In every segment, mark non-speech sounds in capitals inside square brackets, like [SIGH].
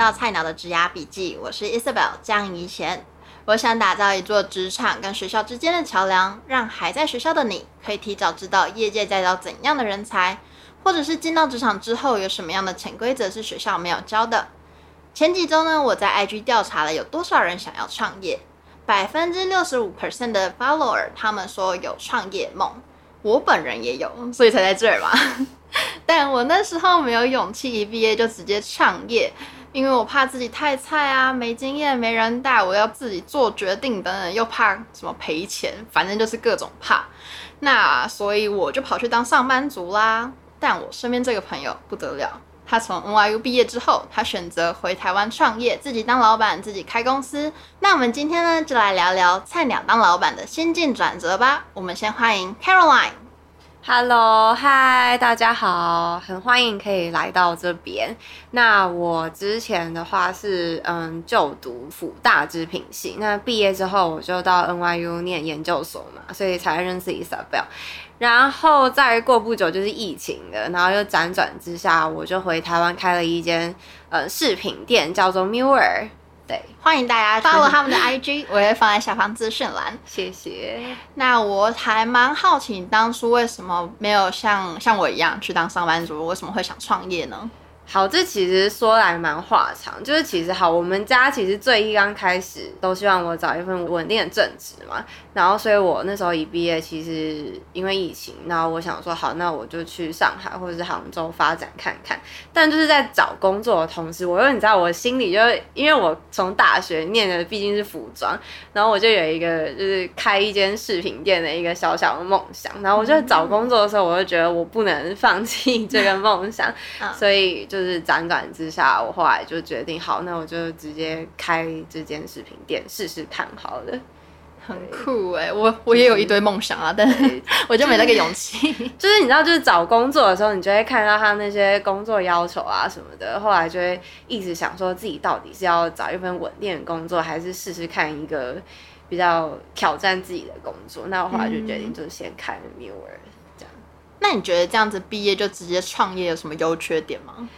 到菜鸟的职涯笔记，我是 Isabel 江怡贤。我想打造一座职场跟学校之间的桥梁，让还在学校的你可以提早知道业界在招怎样的人才，或者是进到职场之后有什么样的潜规则是学校没有教的。前几周呢，我在 IG 调查了有多少人想要创业，百分之六十五 percent 的 follower 他们说有创业梦，我本人也有，所以才在这儿嘛。[LAUGHS] 但我那时候没有勇气一毕业就直接创业，因为我怕自己太菜啊，没经验，没人带，我要自己做决定等等，又怕什么赔钱，反正就是各种怕。那所以我就跑去当上班族啦。但我身边这个朋友不得了，他从 NYU 毕业之后，他选择回台湾创业，自己当老板，自己开公司。那我们今天呢，就来聊聊菜鸟当老板的心境转折吧。我们先欢迎 Caroline。Hello，嗨，大家好，很欢迎可以来到这边。那我之前的话是嗯就读辅大之品系，那毕业之后我就到 NYU 念研究所嘛，所以才认识 Isabel。然后再过不久就是疫情了，然后又辗转之下，我就回台湾开了一间呃饰品店，叫做 Muir。对，欢迎大家 follow 他们的 IG，[LAUGHS] 我会放在下方资讯栏。谢谢。那我还蛮好奇，你当初为什么没有像像我一样去当上班族？为什么会想创业呢？好，这其实说来蛮话长，就是其实好，我们家其实最一刚开始都希望我找一份稳定的正职嘛，然后所以我那时候一毕业，其实因为疫情，然后我想说好，那我就去上海或者是杭州发展看看，但就是在找工作的同时，我又你知道我心里就因为我从大学念的毕竟是服装，然后我就有一个就是开一间饰品店的一个小小的梦想，然后我就找工作的时候，我就觉得我不能放弃这个梦想，所以就。就是辗转之下，我后来就决定，好，那我就直接开这间饰品店试试看好了。很酷哎、欸，我我也有一堆梦想啊，但是 [LAUGHS] 我就没那个勇气。就是你知道，就是找工作的时候，你就会看到他那些工作要求啊什么的，后来就会一直想说自己到底是要找一份稳定的工作，还是试试看一个比较挑战自己的工作。那我后来就决定，就是先开了 Muir 这样。那你觉得这样子毕业就直接创业有什么优缺点吗？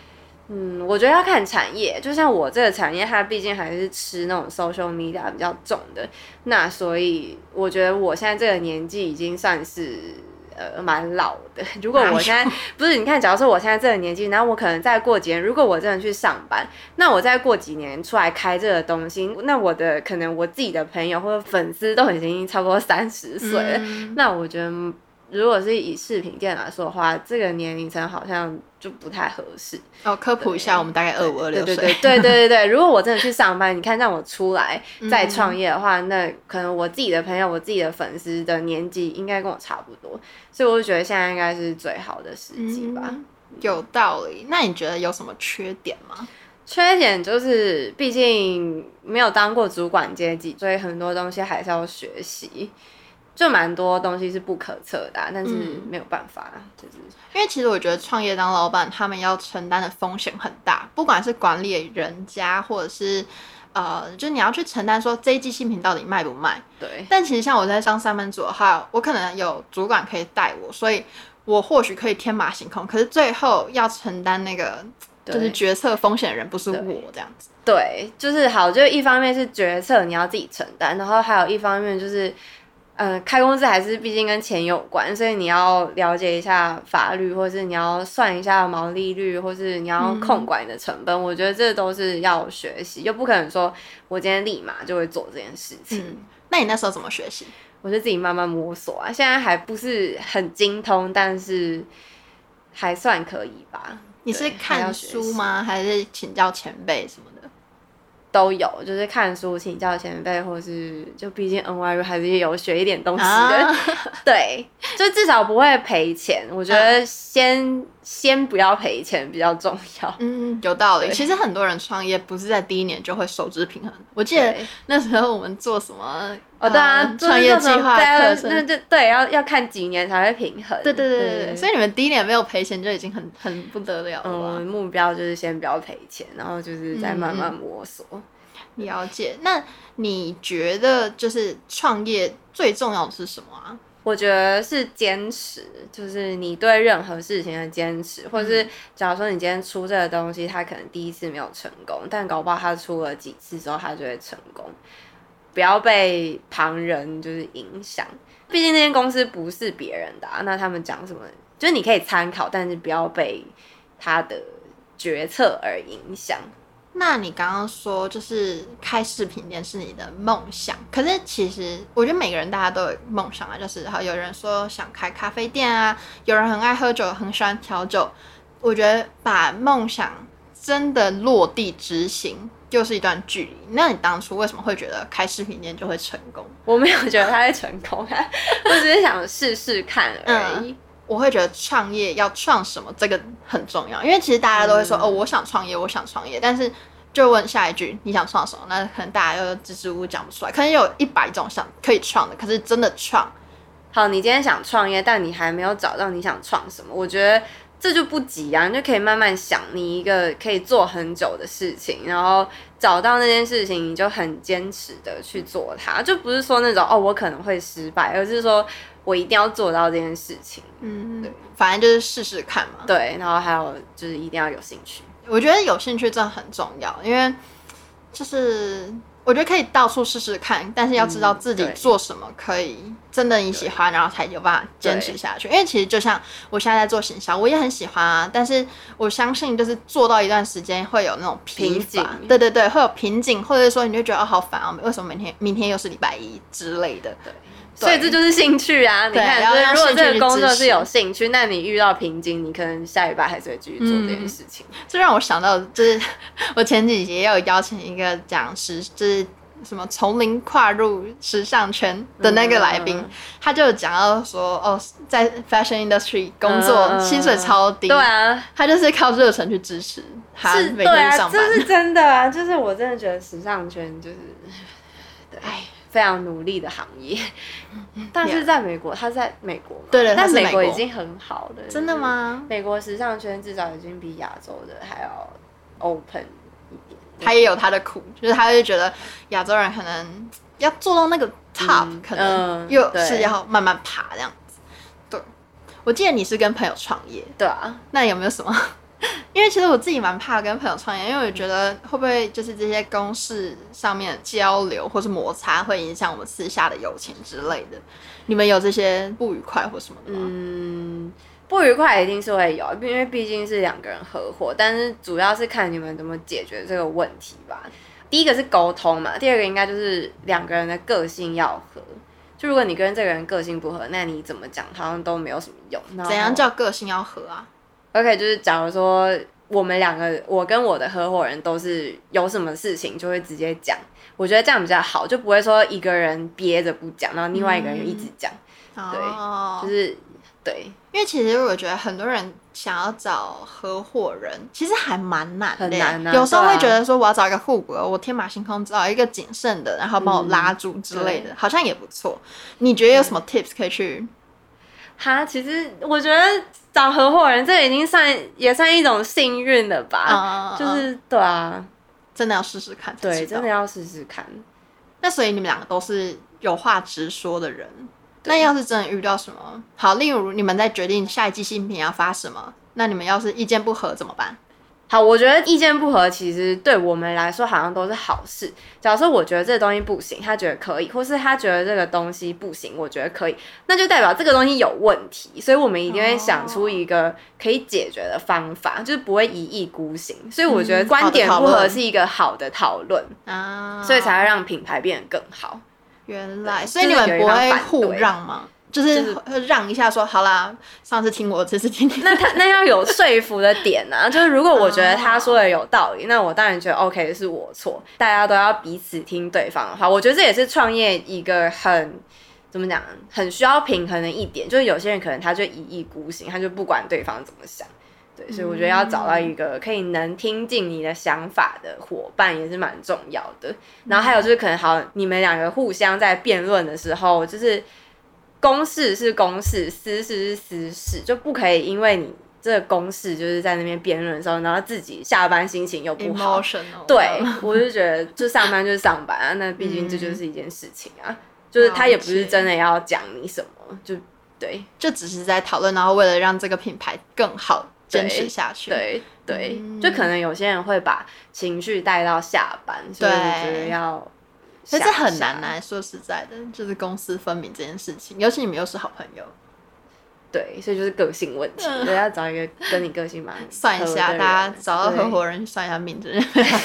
嗯，我觉得要看产业，就像我这个产业，它毕竟还是吃那种 social media 比较重的，那所以我觉得我现在这个年纪已经算是呃蛮老的。[LAUGHS] 如果我现在不是你看，假如说我现在这个年纪，然后我可能再过几年，如果我真的去上班，那我再过几年出来开这个东西，那我的可能我自己的朋友或者粉丝都已经差不多三十岁了，嗯、那我觉得。如果是以饰品店来说的话，这个年龄层好像就不太合适。哦，科普一下，我们大概二五二六岁。对对对对对对。如果我真的去上班，你看让我出来再创业的话，嗯、那可能我自己的朋友、我自己的粉丝的年纪应该跟我差不多，所以我就觉得现在应该是最好的时机吧、嗯。有道理。那你觉得有什么缺点吗？缺点就是，毕竟没有当过主管阶级，所以很多东西还是要学习。就蛮多东西是不可测的、啊，但是没有办法，嗯、就是因为其实我觉得创业当老板，他们要承担的风险很大，不管是管理人家，或者是呃，就你要去承担说这一季新品到底卖不卖。对。但其实像我在上上班族的话，我可能有主管可以带我，所以我或许可以天马行空，可是最后要承担那个就是决策风险的人不是我这样子。对，就是好，就一方面是决策你要自己承担，然后还有一方面就是。呃，开公司还是毕竟跟钱有关，所以你要了解一下法律，或是你要算一下毛利率，或是你要控管你的成本。嗯、我觉得这都是要学习，又不可能说我今天立马就会做这件事情。嗯、那你那时候怎么学习？我就自己慢慢摸索啊，现在还不是很精通，但是还算可以吧。你是看书吗？还是请教前辈什么？都有，就是看书请教前辈，或是就毕竟 NYU 还是有学一点东西的，啊、[LAUGHS] 对，就至少不会赔钱。我觉得先、嗯、先不要赔钱比较重要。嗯，有道理。其实很多人创业不是在第一年就会收支平衡。我记得那时候我们做什么哦，对啊，创业计划课程，那就对，要要看几年才会平衡。对对对对对。所以你们第一年没有赔钱就已经很很不得了了。嗯，目标就是先不要赔钱，然后就是再慢慢摸索。嗯了解，那你觉得就是创业最重要的是什么啊？我觉得是坚持，就是你对任何事情的坚持，或者是假如说你今天出这个东西，它可能第一次没有成功，但搞不好它出了几次之后，它就会成功。不要被旁人就是影响，毕竟那间公司不是别人的啊，那他们讲什么，就是你可以参考，但是不要被他的决策而影响。那你刚刚说就是开饰品店是你的梦想，可是其实我觉得每个人大家都有梦想啊，就是好有人说想开咖啡店啊，有人很爱喝酒，很喜欢调酒。我觉得把梦想真的落地执行，就是一段距离。那你当初为什么会觉得开饰品店就会成功？我没有觉得它会成功啊，我只是想试试看而已。嗯，我会觉得创业要创什么，这个很重要，因为其实大家都会说、嗯、哦，我想创业，我想创业，但是。就问下一句，你想创什么？那可能大家又支支吾吾讲不出来。可能有一百种想可以创的，可是真的创。好，你今天想创业，但你还没有找到你想创什么，我觉得这就不急啊，你就可以慢慢想，你一个可以做很久的事情，然后找到那件事情，你就很坚持的去做它，就不是说那种哦，我可能会失败，而是说我一定要做到这件事情。嗯，对，反正就是试试看嘛。对，然后还有就是一定要有兴趣。我觉得有兴趣真的很重要，因为就是我觉得可以到处试试看，但是要知道自己做什么可以真的你喜欢，然后才有办法坚持下去。因为其实就像我现在在做行销，我也很喜欢啊，但是我相信就是做到一段时间会有那种瓶颈，对对对，会有瓶颈，或者说你就觉得哦好烦啊，为什么明天明天又是礼拜一之类的，对。所以这就是兴趣啊！你看，就是如果这个工作是有兴趣，那你遇到瓶颈，你可能下礼拜还是会继续做这件事情。这、嗯、让我想到，就是我前几集也有邀请一个讲师，就是什么从零跨入时尚圈的那个来宾，嗯、他就讲到说，哦，在 fashion industry 工作、嗯、薪水超低，对啊，他就是靠热忱去支持他每天上班，对啊，这是真的啊！就是我真的觉得时尚圈就是，对。非常努力的行业，[LAUGHS] 但是在美国，他在美国，对对，但美国已经很好了。真的吗？美国时尚圈至少已经比亚洲的还要 open 一点。他也有他的苦，就是他就觉得亚洲人可能要做到那个 top，、嗯、可能又是要慢慢爬这样子。对，我记得你是跟朋友创业，对啊，那有没有什么？[LAUGHS] 因为其实我自己蛮怕跟朋友创业，因为我觉得会不会就是这些公事上面的交流或是摩擦会影响我们私下的友情之类的。你们有这些不愉快或什么的吗？嗯，不愉快一定是会有，因为毕竟是两个人合伙，但是主要是看你们怎么解决这个问题吧。第一个是沟通嘛，第二个应该就是两个人的个性要合。就如果你跟这个人个性不合，那你怎么讲好像都没有什么用。怎样叫个性要合啊？OK，就是假如说我们两个，我跟我的合伙人都是有什么事情就会直接讲，我觉得这样比较好，就不会说一个人憋着不讲，然后另外一个人一直讲。嗯、对，哦、就是对，因为其实我觉得很多人想要找合伙人，其实还蛮难的，很难、啊。有时候会觉得说我要找一个互补，我天马行空找一个谨慎的，然后帮我拉住之类的，嗯、好像也不错。你觉得有什么 tips 可以去？哈，其实我觉得。找合伙人，这已经算也算一种幸运了吧？Uh, 就是对啊，真的要试试看。对，真的要试试看。那所以你们两个都是有话直说的人。那要是真的遇到什么好，例如你们在决定下一季新品要发什么，那你们要是意见不合怎么办？好，我觉得意见不合其实对我们来说好像都是好事。假如说我觉得这个东西不行，他觉得可以，或是他觉得这个东西不行，我觉得可以，那就代表这个东西有问题。所以我们一定会想出一个可以解决的方法，哦、就是不会一意孤行。所以我觉得观点不合是一个好的讨论啊，所以才会让品牌变得更好。原来，所以你们不会互让吗？就是让一下说，说好啦，上次听我，这次听你。[LAUGHS] 那他那要有说服的点呢、啊？就是如果我觉得他说的有道理，那我当然觉得 OK 是我错。大家都要彼此听对方的话，我觉得这也是创业一个很怎么讲，很需要平衡的一点。就是有些人可能他就一意孤行，他就不管对方怎么想。对，所以我觉得要找到一个可以能听进你的想法的伙伴也是蛮重要的。然后还有就是可能好，你们两个互相在辩论的时候，就是。公事是公事，私事是私事，就不可以因为你这个公事就是在那边辩论的时候，然后自己下班心情又不好。对，我就觉得就上班就是上班啊，那毕竟这就是一件事情啊。就是他也不是真的要讲你什么，就对，就只是在讨论，然后为了让这个品牌更好坚持下去。对对，就可能有些人会把情绪带到下班，所以我觉得要，其实很难来、啊、说实在的，就是公私分明这件事情，尤其你们又是好朋友。对，所以就是个性问题，我、嗯、要找一个跟你个性蛮 [LAUGHS] 算一下，大家找到合伙人算一下命，真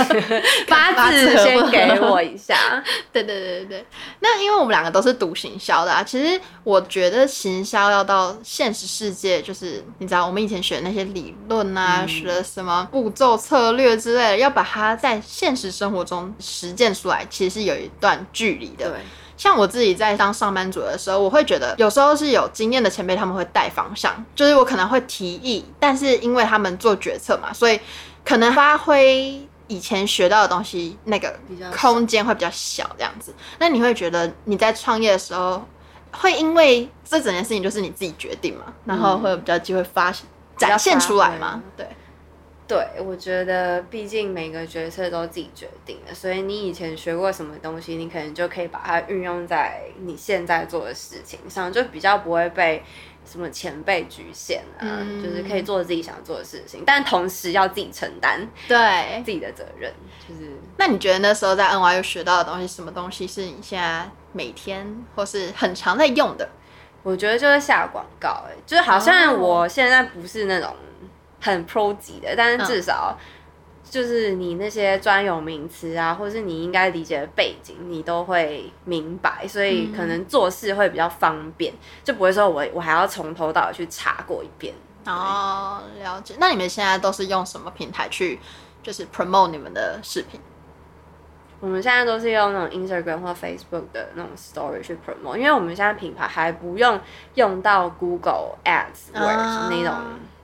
[LAUGHS] 八字先给我一下。[LAUGHS] 对对对对对，那因为我们两个都是读行销的啊，其实我觉得行销要到现实世界，就是你知道我们以前学的那些理论啊，嗯、学的什么步骤策略之类的，要把它在现实生活中实践出来，其实是有一段距离的。对。像我自己在当上班族的时候，我会觉得有时候是有经验的前辈他们会带方向，就是我可能会提议，但是因为他们做决策嘛，所以可能发挥以前学到的东西那个空间会比较小这样子。那你会觉得你在创业的时候，会因为这整件事情就是你自己决定嘛，然后会有比较机会发展现出来吗？对。对，我觉得毕竟每个决策都自己决定的，所以你以前学过什么东西，你可能就可以把它运用在你现在做的事情上，就比较不会被什么前辈局限啊，嗯、就是可以做自己想做的事情，但同时要自己承担对自己的责任。就是，那你觉得那时候在 NYU 学到的东西，什么东西是你现在每天或是很常在用的？我觉得就是下广告，哎，就是好像我现在不是那种。很 pro 级的，但是至少就是你那些专有名词啊，或是你应该理解的背景，你都会明白，所以可能做事会比较方便，嗯、就不会说我我还要从头到尾去查过一遍。哦，了解。那你们现在都是用什么平台去就是 promote 你们的视频？我们现在都是用那种 Instagram 或 Facebook 的那种 Story 去 promote，因为我们现在品牌还不用用到 Google Ads、啊、那种。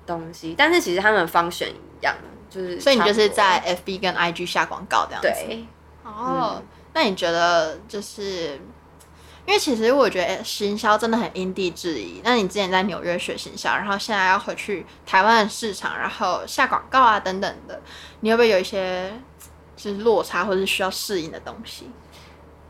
东西，但是其实他们方选一样，就是所以你就是在 FB 跟 IG 下广告这样子。对，哦，嗯、那你觉得就是，因为其实我觉得行销真的很因地制宜。那你之前在纽约学行销，然后现在要回去台湾的市场，然后下广告啊等等的，你会不会有一些就是落差或者是需要适应的东西？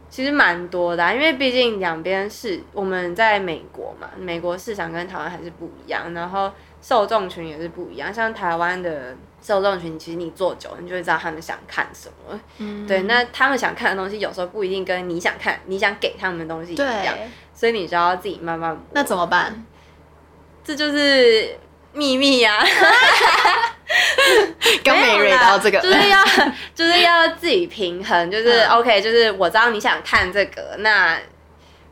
其实蛮多的、啊，因为毕竟两边是我们在美国嘛，美国市场跟台湾还是不一样，然后。受众群也是不一样，像台湾的受众群，其实你做久了，你就会知道他们想看什么。嗯，对，那他们想看的东西，有时候不一定跟你想看、你想给他们的东西一样，对所以你就要自己慢慢。那怎么办？这就是秘密呀、啊！跟美瑞聊这个，就是要 [LAUGHS] 就是要自己平衡，就是 OK，就是我知道你想看这个，那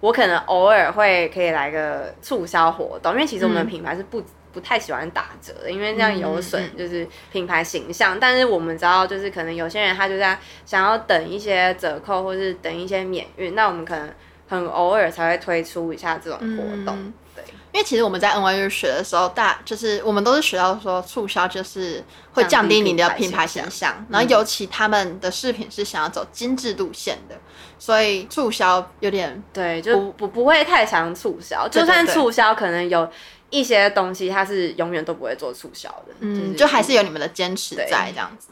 我可能偶尔会可以来个促销活动，因为其实我们的品牌是不。嗯不太喜欢打折的，因为这样有损就是品牌形象。嗯嗯、但是我们知道，就是可能有些人他就在想要等一些折扣，或是等一些免运，那我们可能很偶尔才会推出一下这种活动。嗯、对，因为其实我们在 NYU 学的时候，大就是我们都是学到说促销就是会降低你的品牌形象，然后尤其他们的饰品是想要走精致路线的，所以促销有点对，就不不不会太常促销，就算促销可能有。一些东西它是永远都不会做促销的，嗯，就还是有你们的坚持在这样子，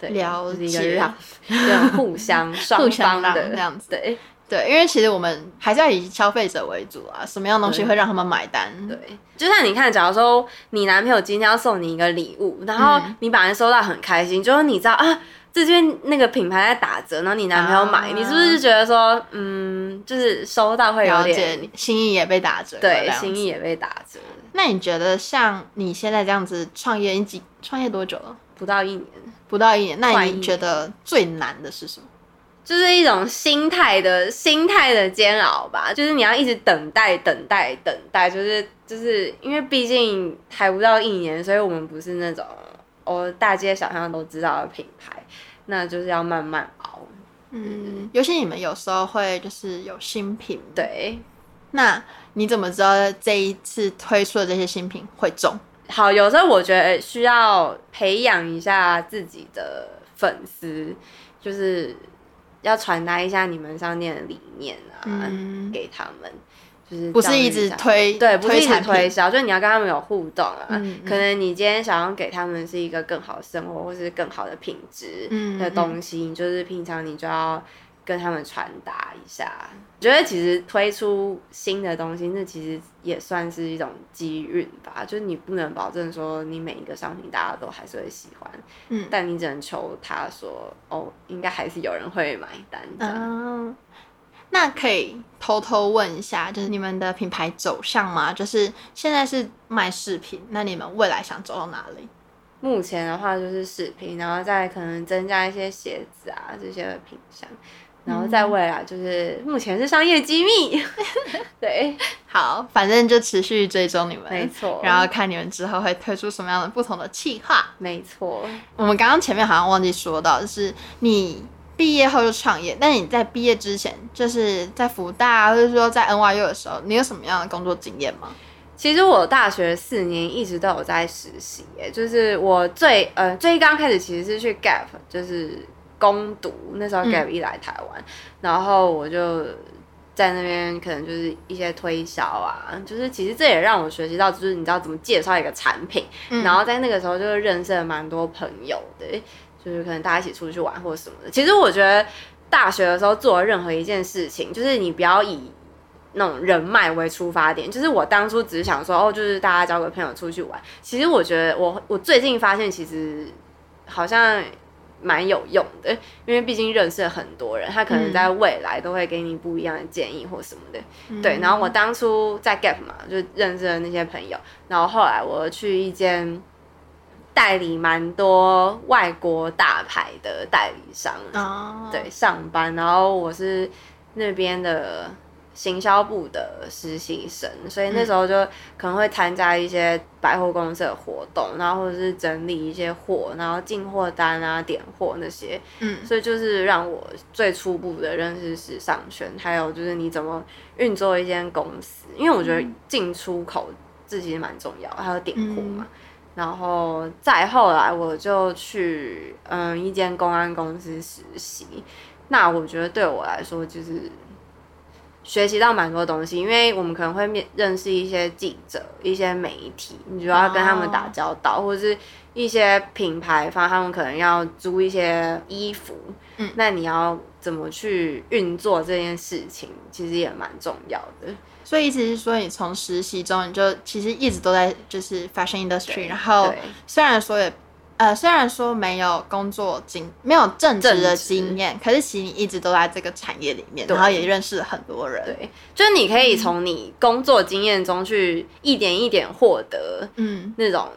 对，了解，对，互相双方的这样子，对。对，因为其实我们还是要以消费者为主啊，什么样东西会让他们买单？对，就像你看，假如说你男朋友今天要送你一个礼物，然后你把人收到很开心，就是你知道啊。这边那个品牌在打折，然后你男朋友买，啊、你是不是觉得说，嗯，就是收到会有点心意也被打折？对，心意也被打折。那你觉得像你现在这样子创业，你几创业多久了？不到一年，不到一年。那你觉得最难的是什么？就是一种心态的心态的煎熬吧。就是你要一直等待，等待，等待。就是就是因为毕竟还不到一年，所以我们不是那种。我大街小巷都知道的品牌，那就是要慢慢熬。嗯，尤其你们有时候会就是有新品，对。那你怎么知道这一次推出的这些新品会中？好，有时候我觉得需要培养一下自己的粉丝，就是要传达一下你们商店的理念啊，嗯、给他们。不是一直推，对，不是一直推销，就是你要跟他们有互动啊。嗯嗯、可能你今天想要给他们是一个更好的生活，或是更好的品质的东西，就是平常你就要跟他们传达一下。我觉得其实推出新的东西，那其实也算是一种机运吧。就是你不能保证说你每一个商品大家都还是会喜欢，嗯，但你只能求他说，哦，应该还是有人会买单这样。嗯，那可以偷偷问一下，就是你们的品牌走向吗？就是现在是卖饰品，那你们未来想走到哪里？目前的话就是饰品，然后再可能增加一些鞋子啊这些品相。然后在未来就是目前是商业机密，[LAUGHS] 对，好，反正就持续追踪你们，没错，然后看你们之后会推出什么样的不同的企划，没错。我们刚刚前面好像忘记说到，就是你毕业后就创业，但你在毕业之前，就是在福大或者说在 NYU 的时候，你有什么样的工作经验吗？其实我大学四年一直都有在实习，哎，就是我最呃最刚开始其实是去 Gap，就是。攻读那时候 Gap 一来台湾，嗯，然后我就在那边可能就是一些推销啊，就是其实这也让我学习到，就是你知道怎么介绍一个产品，嗯，然后在那个时候就认识了蛮多朋友的，就是可能大家一起出去玩或者什么的。其实我觉得大学的时候做任何一件事情，就是你不要以那种人脉为出发点。就是我当初只是想说，哦，就是大家交个朋友出去玩。其实我觉得我我最近发现，其实好像。蛮有用的，因为毕竟认识了很多人，他可能在未来都会给你不一样的建议或什么的。嗯、对，然后我当初在 Gap 嘛，就认识了那些朋友，然后后来我去一间代理蛮多外国大牌的代理商，哦、对，上班，然后我是那边的。行销部的实习生，所以那时候就可能会参加一些百货公司的活动，然后或者是整理一些货，然后进货单啊、点货那些。嗯，所以就是让我最初步的认识时尚圈，还有就是你怎么运作一间公司，因为我觉得进出口这其实蛮重要，还有点货嘛。嗯、然后再后来我就去嗯一间公安公司实习，那我觉得对我来说就是。学习到蛮多东西，因为我们可能会面认识一些记者、一些媒体，你就要跟他们打交道，oh. 或者是一些品牌方，他们可能要租一些衣服，嗯，那你要怎么去运作这件事情，其实也蛮重要的。所以意思是说，你从实习中，你就其实一直都在就是 fashion industry，然后虽然说也。呃，虽然说没有工作经，没有正职的经验，可是其实你一直都在这个产业里面，然后也认识了很多人。对，就是你可以从你工作经验中去一点一点获得，嗯，那种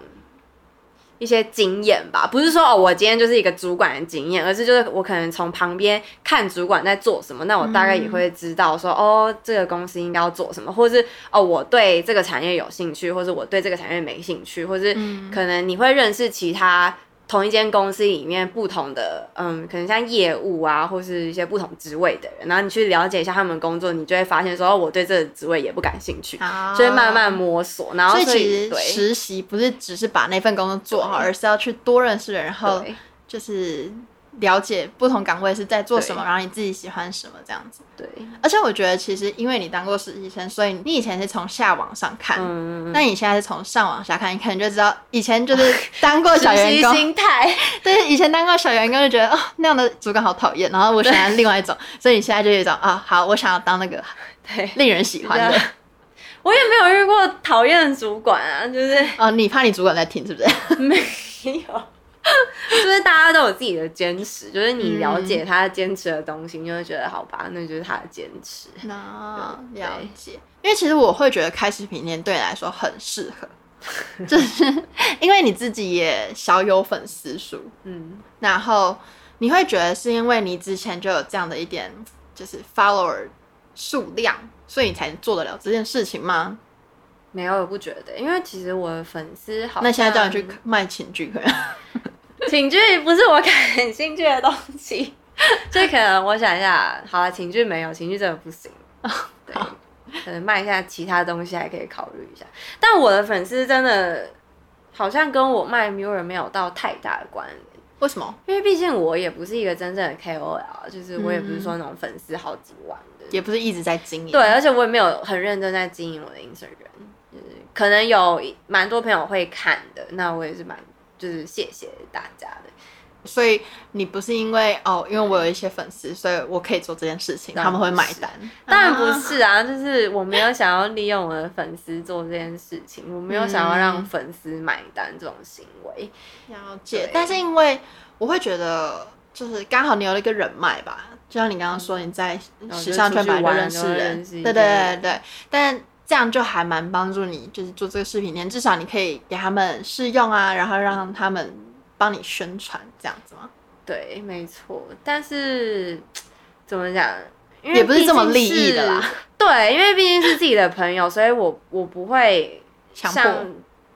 一些经验吧。不是说哦，我今天就是一个主管的经验，而是就是我可能从旁边看主管在做什么，那我大概也会知道说，哦，这个公司应该要做什么，或是哦，我对这个产业有兴趣，或是我对这个产业没兴趣，或是可能你会认识其他。同一间公司里面不同的，嗯，可能像业务啊，或是一些不同职位的人，然后你去了解一下他们工作，你就会发现说，哦，我对这个职位也不感兴趣，哦、所以慢慢摸索。然后其实实习不是只是把那份工作做好，而是要去多认识人，然后就是。了解不同岗位是在做什么，然后你自己喜欢什么这样子。对，而且我觉得其实因为你当过实习生，所以你以前是从下往上看，嗯，那你现在是从上往下看，你可能就知道以前就是 [LAUGHS] 当过小员工心态，[LAUGHS] 对，以前当过小员工就觉得哦那样的主管好讨厌，然后我想要另外一种，所以你现在就有一种啊好，我想要当那个对令人喜欢的。我也没有遇过讨厌的主管啊，就是哦你怕你主管在听是不是？[LAUGHS] 没有。[LAUGHS] 就是大家都有自己的坚持，就是你了解他坚持的东西，嗯、你就会觉得好吧，那就是他的坚持。[LAUGHS] 那了解，因为其实我会觉得开视频店对你来说很适合，就是 [LAUGHS] 因为你自己也小有粉丝数，嗯，然后你会觉得是因为你之前就有这样的一点就是 follower 数量，所以你才做得了这件事情吗？没有，我不觉得，因为其实我的粉丝好，那现在叫你去卖寝具可以。寝具不是我感兴趣的东西，[LAUGHS] 所以可能我想一下，好了，情趣没有，情趣真的不行。对，可能卖一下其他东西还可以考虑一下。但我的粉丝真的好像跟我卖 mirror 没有到太大的关联。为什么？因为毕竟我也不是一个真正的 KOL，就是我也不是说那种粉丝好几万的，也不是一直在经营。对，而且我也没有很认真在经营我的 Instagram，就是可能有蛮多朋友会看的，那我也是蛮。就是谢谢大家的，所以你不是因为哦，因为我有一些粉丝，所以我可以做这件事情，他们会买单。当然不是啊，就是我没有想要利用我的粉丝做这件事情，我没有想要让粉丝买单这种行为。了解，但是因为我会觉得，就是刚好你有了一个人脉吧，就像你刚刚说你在时尚圈本来就认识人，对对对对，但。这样就还蛮帮助你，就是做这个视频店，至少你可以给他们试用啊，然后让他们帮你宣传，这样子吗？对，没错。但是怎么讲？也不是这么利益的啦。对，因为毕竟是自己的朋友，所以我我不会强迫。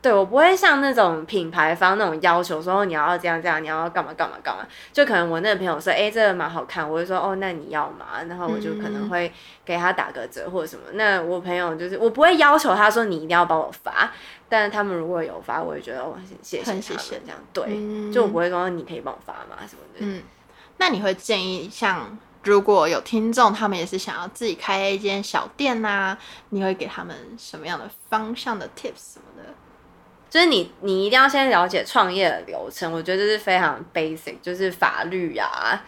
对，我不会像那种品牌方那种要求说，你要这样这样，你要干嘛干嘛干嘛。就可能我那个朋友说，哎，这个蛮好看，我就说，哦，那你要嘛？然后我就可能会给他打个折或者什么。嗯、那我朋友就是我不会要求他说你一定要帮我发，但是他们如果有发，我也觉得哦，谢谢他们谢谢这样。对，嗯、就我不会说你可以帮我发吗什么的。嗯，那你会建议像如果有听众他们也是想要自己开一间小店啊，你会给他们什么样的方向的 tips 什么的？就是你，你一定要先了解创业的流程，我觉得这是非常 basic，就是法律啊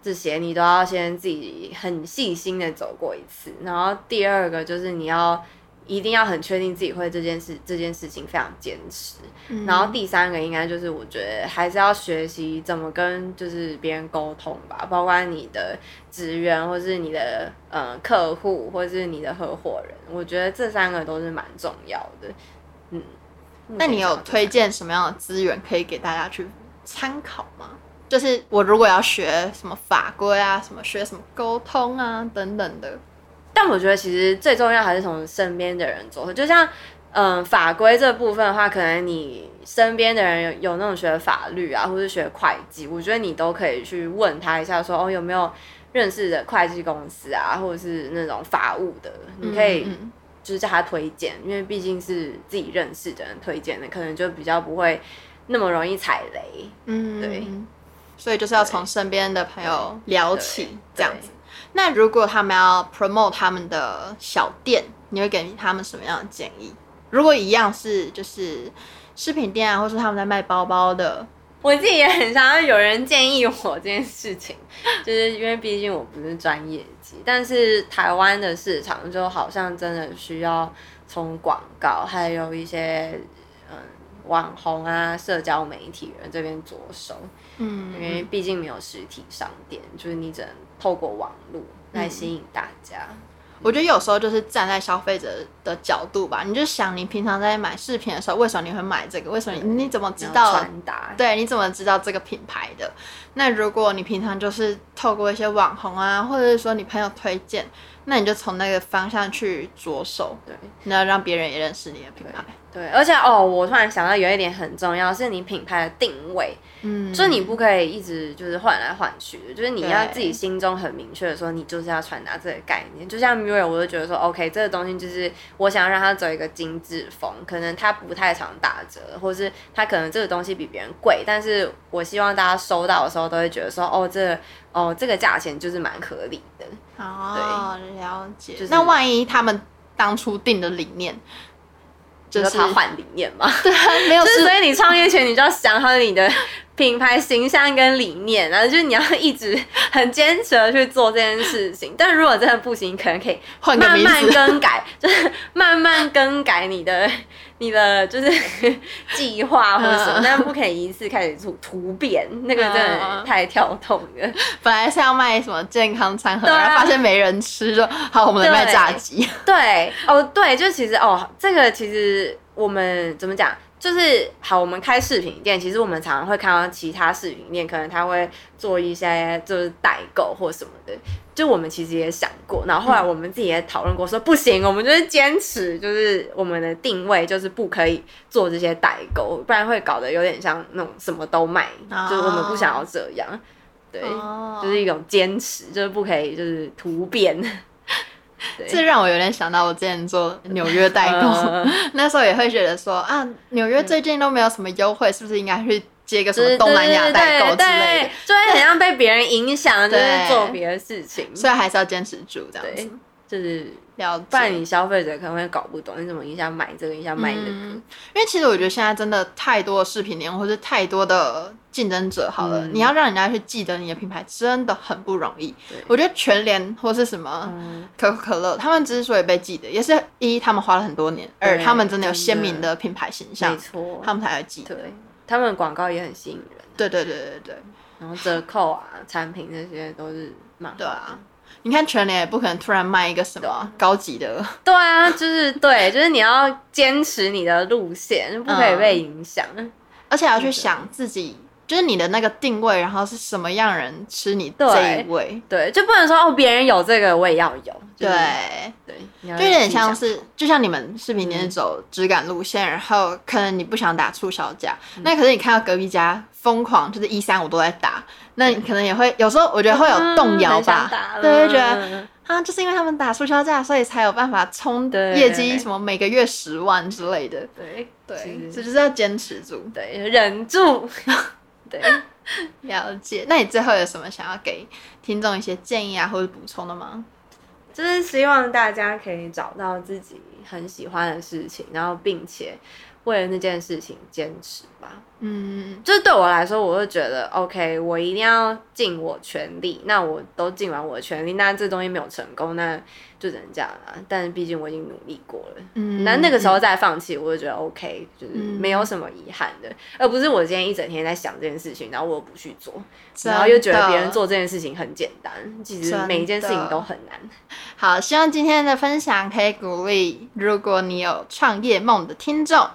这些，你都要先自己很细心的走过一次。然后第二个就是你要一定要很确定自己会这件事，这件事情非常坚持。嗯、然后第三个应该就是我觉得还是要学习怎么跟就是别人沟通吧，包括你的职员或是你的呃客户或是你的合伙人，我觉得这三个都是蛮重要的，嗯。那你有推荐什么样的资源可以给大家去参考吗？就是我如果要学什么法规啊，什么学什么沟通啊等等的。但我觉得其实最重要还是从身边的人做。就像嗯、呃、法规这部分的话，可能你身边的人有有那种学法律啊，或是学会计，我觉得你都可以去问他一下说，说哦有没有认识的会计公司啊，或者是那种法务的，你可以。嗯就是叫他推荐，因为毕竟是自己认识的人推荐的，可能就比较不会那么容易踩雷。嗯，对，所以就是要从身边的朋友聊起这样子。那如果他们要 promote 他们的小店，你会给他们什么样的建议？如果一样是就是饰品店啊，或是他们在卖包包的。我自己也很想要有人建议我这件事情，就是因为毕竟我不是专业级，但是台湾的市场就好像真的需要从广告，还有一些嗯网红啊、社交媒体人这边着手，嗯，因为毕竟没有实体商店，就是你只能透过网络来吸引大家。嗯我觉得有时候就是站在消费者的角度吧，你就想你平常在买饰品的时候，为什么你会买这个？为什么你，你怎么知道传达？对，你怎么知道这个品牌的？那如果你平常就是透过一些网红啊，或者是说你朋友推荐，那你就从那个方向去着手，对，你要让别人也认识你的品牌。对，而且哦，我突然想到有一点很重要，是你品牌的定位，嗯，所以你不可以一直就是换来换去的，就是你要自己心中很明确的说，你就是要传达这个概念。就像 Miuccia，我就觉得说，OK，这个东西就是我想要让它走一个精致风，可能它不太常打折，或是它可能这个东西比别人贵，但是我希望大家收到的时候都会觉得说，哦，这个、哦这个价钱就是蛮合理的。哦，了解。就是、那万一他们当初定的理念？就是他换理念嘛，对啊，没有，所以你创业前你就要想好你的品牌形象跟理念，然后就是你要一直很坚持的去做这件事情。但如果真的不行，可能可以慢慢更改，就是慢慢更改你的你的就是 [LAUGHS] 计划或者什么，但不可以一次开始突突变，那个真的太跳痛了。[LAUGHS] 本来是要卖什么健康餐盒，然后发现没人吃，说好，我们来卖炸鸡。对，哦，对，就其实哦，这个其实我们怎么讲？就是好，我们开饰品店，其实我们常常会看到其他饰品店，可能他会做一些就是代购或什么的。就我们其实也想过，然后后来我们自己也讨论过，说不行，我们就是坚持，就是我们的定位就是不可以做这些代购，不然会搞得有点像那种什么都卖，就是我们不想要这样。对，就是一种坚持，就是不可以就是突变。[LAUGHS] 这让我有点想到我之前做纽约代购，呃、[LAUGHS] 那时候也会觉得说啊，纽约最近都没有什么优惠，是不是应该去接个什么东南亚代购之类的？就会很像被别人影响，就是做别的事情，所以还是要坚持住这样子。就是。不然你消费者可能会搞不懂，你怎么一下买这个，一下买那个？嗯、因为其实我觉得现在真的太多的视频连，或是太多的竞争者，好了，嗯、你要让人家去记得你的品牌，真的很不容易。我觉得全联或是什么可口可乐，他们之所以被记得，也是一他们花了很多年，二他们真的有鲜明的品牌形象，没错，他们才会记得。对，他们广告也很吸引人。对对对对对，然后折扣啊，产品这些都是蛮对啊。你看全联也不可能突然卖一个什么高级的，对啊，就是对，就是你要坚持你的路线，不可以被影响，嗯，而且要去想自己。就是你的那个定位，然后是什么样人吃你这一味，对，就不能说哦，别人有这个我也要有，对对，就有点像是，就像你们视频店走质感路线，然后可能你不想打促销价，那可是你看到隔壁家疯狂就是一三五都在打，那你可能也会有时候我觉得会有动摇吧，对，就觉得啊，就是因为他们打促销价，所以才有办法冲业绩，什么每个月十万之类的，对对，这就是要坚持住，对，忍住。对，[LAUGHS] 了解。那你最后有什么想要给听众一些建议啊，或者补充的吗？就是希望大家可以找到自己很喜欢的事情，然后并且为了那件事情坚持吧。嗯，就是对我来说，我会觉得 OK，我一定要尽我全力。那我都尽完我的全力，那这东西没有成功，那就只能这样了。但是毕竟我已经努力过了，嗯，那那个时候再放弃，我就觉得 OK，就是没有什么遗憾的，嗯、而不是我今天一整天在想这件事情，然后我又不去做，然后又觉得别人做这件事情很简单，其实每一件事情都很难。好，希望今天的分享可以鼓励，如果你有创业梦的听众，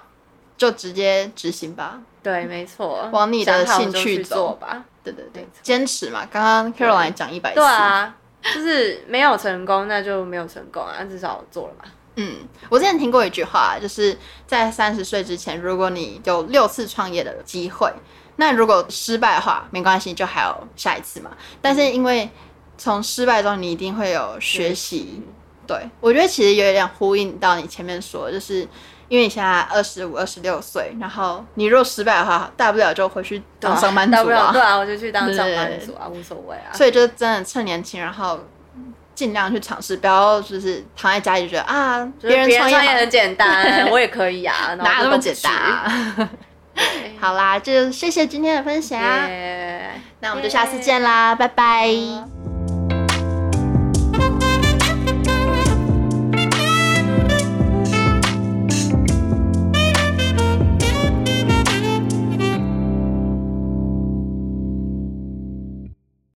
就直接执行吧。对，没错，往你的兴趣走吧。对对对，坚持嘛。刚刚 Caroline 讲一百次，对啊，就是没有成功，那就没有成功啊，至少做了嘛。嗯，我之前听过一句话，就是在三十岁之前，如果你有六次创业的机会，那如果失败的话，没关系，就还有下一次嘛。但是因为从失败中，你一定会有学习。对，我觉得其实有点呼应到你前面说，就是。因为你现在二十五、二十六岁，然后你如果失败的话，大不了就回去当上班族啊。大不了，对啊，我就去当上班族啊，无所谓啊。所以就真的趁年轻，然后尽量去尝试，不要就是躺在家里就觉得啊，别人创业很简单，[LAUGHS] 我也可以啊，[LAUGHS] 哪有那么简单啊？[LAUGHS] 好啦，就谢谢今天的分享，那我们就下次见啦，拜拜。